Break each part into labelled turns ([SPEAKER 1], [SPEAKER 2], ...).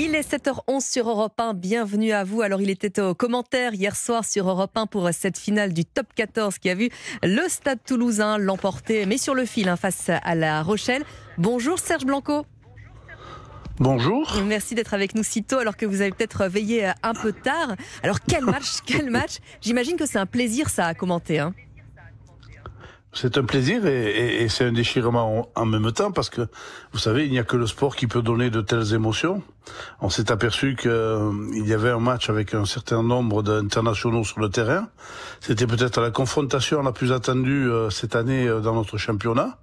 [SPEAKER 1] Il est 7h11 sur Europe 1. Bienvenue à vous. Alors, il était au commentaire hier soir sur Europe 1 pour cette finale du top 14 qui a vu le stade toulousain l'emporter, mais sur le fil hein, face à la Rochelle. Bonjour Serge Blanco.
[SPEAKER 2] Bonjour.
[SPEAKER 1] Merci d'être avec nous si tôt alors que vous avez peut-être veillé un peu tard. Alors quel match, quel match? J'imagine que c'est un plaisir ça à commenter. Hein.
[SPEAKER 2] C'est un plaisir et, c'est un déchirement en, même temps parce que vous savez, il n'y a que le sport qui peut donner de telles émotions. On s'est aperçu qu'il euh, y avait un match avec un certain nombre d'internationaux sur le terrain. C'était peut-être la confrontation la plus attendue euh, cette année euh, dans notre championnat.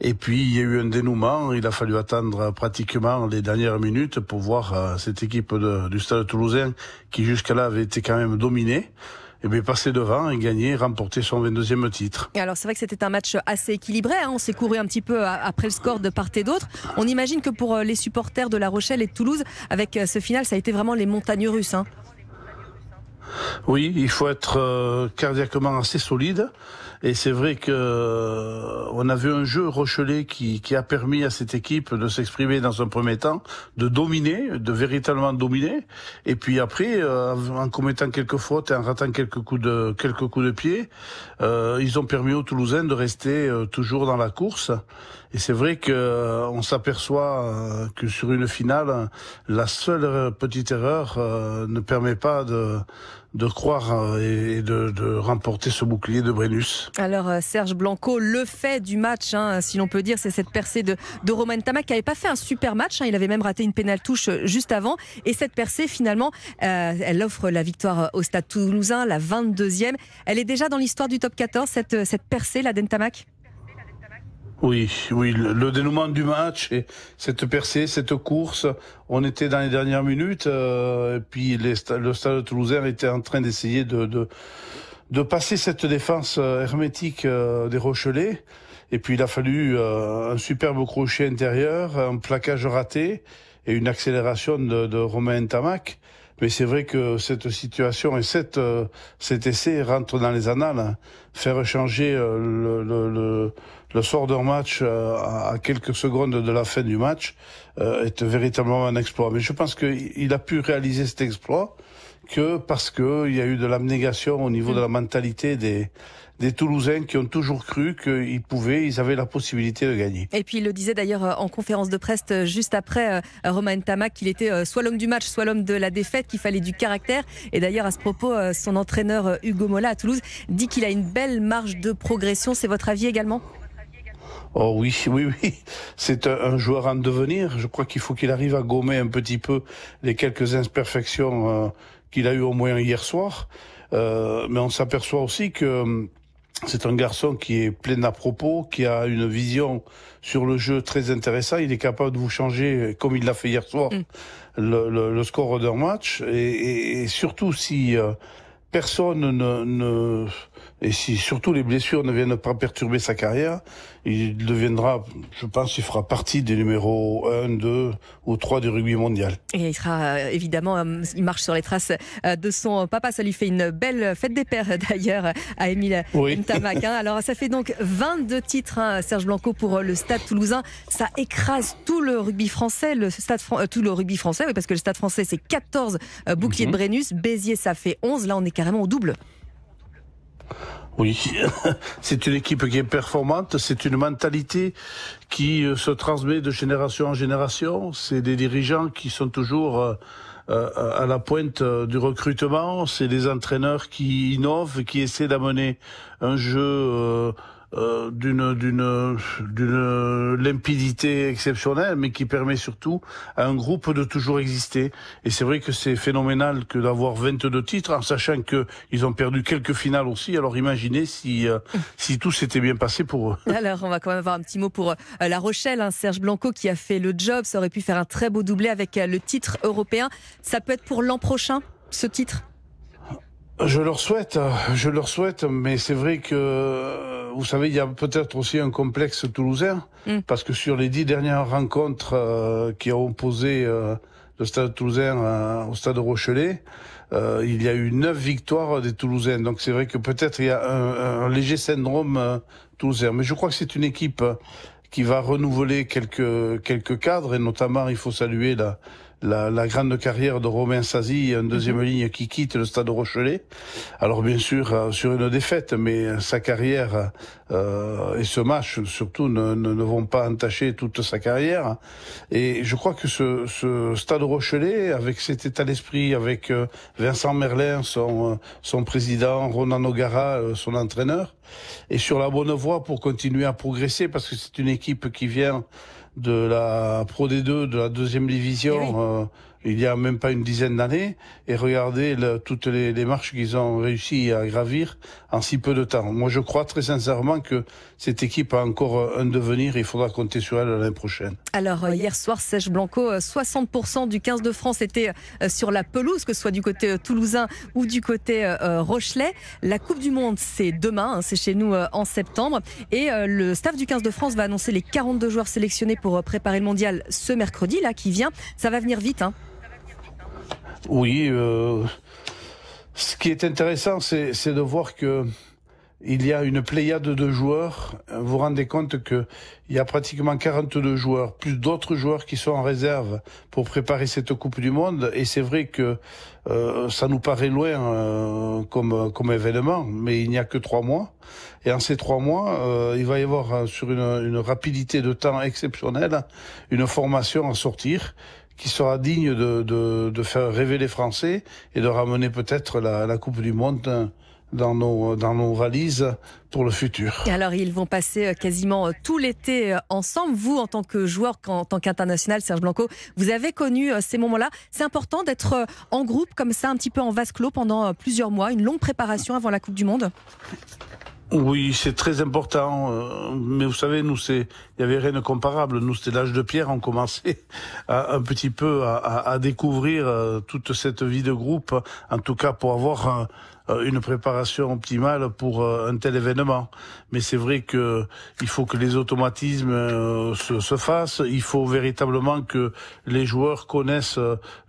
[SPEAKER 2] Et puis il y a eu un dénouement. Il a fallu attendre pratiquement les dernières minutes pour voir cette équipe du Stade Toulousain qui jusqu'à là avait été quand même dominée et eh bien, passer devant et gagner, remporter son 22e titre.
[SPEAKER 1] Alors c'est vrai que c'était un match assez équilibré, hein. on s'est couru un petit peu après le score de part et d'autre. On imagine que pour euh, les supporters de La Rochelle et de Toulouse, avec euh, ce final, ça a été vraiment les montagnes russes. Hein.
[SPEAKER 2] Oui, il faut être euh, cardiaquement assez solide. Et c'est vrai que euh, on a vu un jeu Rochelet qui, qui a permis à cette équipe de s'exprimer dans un premier temps, de dominer, de véritablement dominer. Et puis après, euh, en commettant quelques fautes et en ratant quelques coups de quelques coups de pied, ils ont permis aux Toulousains de rester toujours dans la course. Et c'est vrai que on s'aperçoit que sur une finale, la seule petite erreur ne permet pas de de croire euh, et de, remporter ce bouclier de Brennus.
[SPEAKER 1] Alors euh, Serge Blanco, le fait du match, hein, si l'on peut dire, c'est cette percée de, de Romain Tamac qui n'avait pas fait un super match. Hein, il avait même raté une pénale touche euh, juste avant. Et cette percée, finalement, elle offre la victoire au Stade Toulousain, la 22e. Elle est déjà dans l'histoire du top 14, cette, cette percée, la Dentamac
[SPEAKER 2] oui, oui, le, dénouement du match et cette percée, cette course, on était dans les dernières minutes, euh, et puis le Stade Toulousain était en train d'essayer de, de, de, passer cette défense euh, hermétique euh, des Rochelais, et puis il a fallu un superbe crochet intérieur, un plaquage raté et une accélération de, de Romain Tamac. Mais c'est vrai que cette situation et cet essai rentre dans les annales. Hein. Faire changer le le sort d'un match euh, à quelques secondes de la fin du match euh, est véritablement un exploit. Mais je pense qu'il a pu réaliser cet exploit que parce qu'il y a eu de l'abnégation au niveau de la mentalité des, des Toulousains qui ont toujours cru qu'ils pouvaient, ils avaient la possibilité de gagner.
[SPEAKER 1] Et puis il le disait d'ailleurs euh, en conférence de presse juste après Romain Tamac qu'il était soit l'homme du match, soit l'homme de la défaite, qu'il fallait du caractère. Et d'ailleurs à ce propos, son entraîneur Hugo Mola à Toulouse dit qu'il a une belle marge de progression. C'est votre avis également?
[SPEAKER 2] Oh oui, oui, oui. C'est un, joueur en devenir. Je crois qu'il faut qu'il arrive à gommer un petit peu les quelques imperfections euh, qu'il a eu au moins hier soir. Euh, mais on s'aperçoit aussi que euh, c'est un garçon qui est plein à propos, qui a une vision sur le jeu très intéressante. Il est capable de vous changer, comme il l'a fait hier soir, mm. le, le, score d'un match. Et, et, surtout si personne ne, ne, et si surtout les blessures ne viennent pas perturber sa carrière, il deviendra, je pense, il fera partie des numéros 1, 2 ou 3 du rugby mondial.
[SPEAKER 1] Et il sera euh, évidemment, euh, il marche sur les traces euh, de son papa. Ça lui fait une belle fête des pères d'ailleurs à Émile oui. Ntamak. Hein. Alors ça fait donc 22 titres, hein, Serge Blanco pour le Stade Toulousain. Ça écrase tout le rugby français, le Stade tout le rugby français, oui, parce que le Stade français c'est 14 boucliers de mhm. Brennus, Béziers ça fait 11. Là on est carrément au double.
[SPEAKER 2] Oui, c'est une équipe qui est performante, c'est une mentalité qui euh, se transmet de génération en génération, c'est des dirigeants qui sont toujours euh, euh, à la pointe du recrutement, c'est des entraîneurs qui innovent, qui essaient d'amener un jeu euh, d'une d'une d'une limpidité exceptionnelle, mais qui permet surtout à un groupe de toujours exister. Et c'est vrai que c'est phénoménal que d'avoir 22 titres, en sachant que ils ont perdu quelques finales aussi. Alors imaginez si euh, si tout s'était bien passé pour eux.
[SPEAKER 1] Alors on va quand même avoir un petit mot pour euh, La Rochelle, hein, Serge Blanco qui a fait le job. Ça aurait pu faire un très beau doublé avec le titre européen. Ça peut être pour l'an prochain ce titre?
[SPEAKER 2] Je leur souhaite, je leur souhaite, mais c'est vrai que, vous savez, il y a peut-être aussi un complexe toulousain, mm. parce que sur les dix dernières rencontres euh, qui ont opposé euh, le stade toulousain euh, au stade Rochelet, il y a eu neuf victoires des Toulousains. Donc c'est vrai que peut-être il y a un, un léger syndrome toulousain. Mais je crois que c'est une équipe qui va renouveler quelques quelques cadres et notamment il faut saluer la la, grande carrière de Romain Sazi, une deuxième mhm. ligne qui quitte le stade de Rochelet. Alors bien sûr euh, sur une défaite, mais sa carrière euh, et ce match surtout ne, ne, vont pas entacher toute sa carrière. Et je crois que ce, ce stade de Rochelet, avec cet état d'esprit, avec euh, Vincent Merlin, son, euh, son président, Ronan Nogara, son entraîneur, est sur la bonne voie pour continuer à progresser parce que c'est une équipe qui vient de la Pro D2, de la deuxième division. Eh euh, il y a même pas une dizaine d'années, et regardez toutes les, les marches qu'ils ont réussi à gravir en si peu de temps. Moi, je crois très sincèrement que cette équipe a encore un devenir et il faudra compter sur elle l'année prochaine.
[SPEAKER 1] Alors, euh, hier soir, Sèche Blanco, 60% euh, du 15 de France était euh, sur la pelouse, que ce soit du côté toulousain ou du côté Rochelet. La Coupe du Monde, c'est demain, hein, c'est chez nous en septembre. Et le staff du 15 de France va annoncer les 42 joueurs sélectionnés pour préparer le mondial ce mercredi, là, qui vient. Ça va venir vite, hein.
[SPEAKER 2] Oui, euh, ce qui est intéressant, c'est de voir que il y a une pléiade de joueurs. Vous vous rendez compte que il y a pratiquement 42 joueurs, plus d'autres joueurs qui sont en réserve pour préparer cette Coupe du Monde. Et c'est vrai que euh, ça nous paraît loin euh, comme, comme événement, mais il n'y a que trois mois. Et en ces trois mois, il va y avoir sur une rapidité de temps exceptionnelle une formation à sortir qui sera digne de, de, de, faire rêver les Français et de ramener peut-être la, la Coupe du Monde dans nos, dans nos valises pour le futur.
[SPEAKER 1] alors, ils vont passer euh, quasiment euh, tout l'été euh, ensemble. Vous, en tant que joueur, en tant qu'international, Serge Blanco, vous avez connu ces moments-là. C'est important d'être en groupe comme ça, un petit peu en vase clos pendant plusieurs mois, une longue préparation avant la Coupe du Monde?
[SPEAKER 2] Oui, c'est très important. Mais vous savez, nous, c'est, il y avait rien de comparable. Nous, c'était l'âge de pierre. On commençait à, un petit peu à, à, découvrir euh, toute cette vie de groupe. En tout cas, pour avoir euh, une préparation optimale pour un tel événement. Mais c'est vrai que il faut que les automatismes se, se, fassent. Il faut véritablement que les joueurs connaissent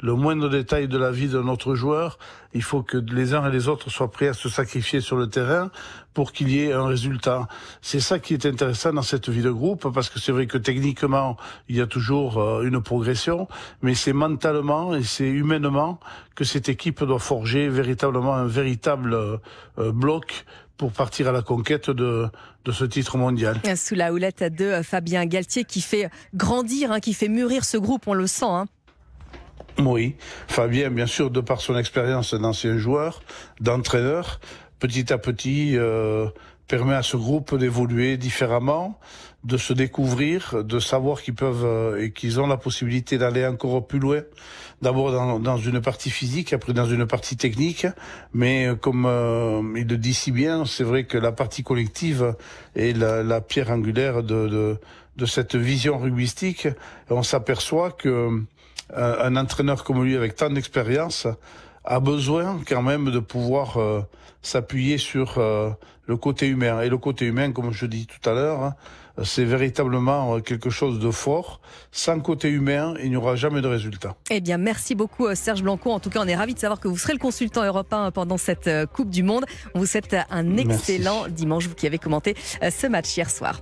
[SPEAKER 2] le moindre détail de la vie de notre joueur. Il faut que les uns et les autres soient prêts à se sacrifier sur le terrain pour qu'il y ait un résultat. C'est ça qui est intéressant dans cette vie de groupe, parce que c'est vrai que techniquement, il y a toujours euh, une progression, mais c'est mentalement et c'est humainement que cette équipe doit forger véritablement un véritable euh, bloc pour partir à la conquête de, de ce titre mondial.
[SPEAKER 1] Sous la houlette de Fabien Galtier qui fait grandir, hein, qui fait mûrir ce groupe, on le sent. Hein.
[SPEAKER 2] Oui, Fabien, bien sûr, de par son expérience d'ancien joueur, d'entraîneur, petit à petit euh, permet à ce groupe d'évoluer différemment, de se découvrir, de savoir qu'ils peuvent euh, et qu'ils ont la possibilité d'aller encore plus loin. D'abord dans, dans, une partie physique, après dans une partie technique, mais euh, comme il le dit si bien, c'est vrai que la partie collective est la, la pierre angulaire de, de, de, cette vision rugbystique. on s'aperçoit que un entraîneur comme lui avec tant d'expérience a besoin quand même de pouvoir euh, s'appuyer sur euh, le côté humain. Et le côté humain, comme je dis tout à l'heure, hein, c'est véritablement euh, quelque chose de fort. Sans côté humain, il n'y aura jamais de résultat.
[SPEAKER 1] Eh bien, merci beaucoup Serge Blanco. En tout cas, on est ravis de savoir que vous serez le consultant européen pendant cette Coupe du Monde. On vous souhaite un excellent dimanche, vous qui avez commenté ce match hier soir.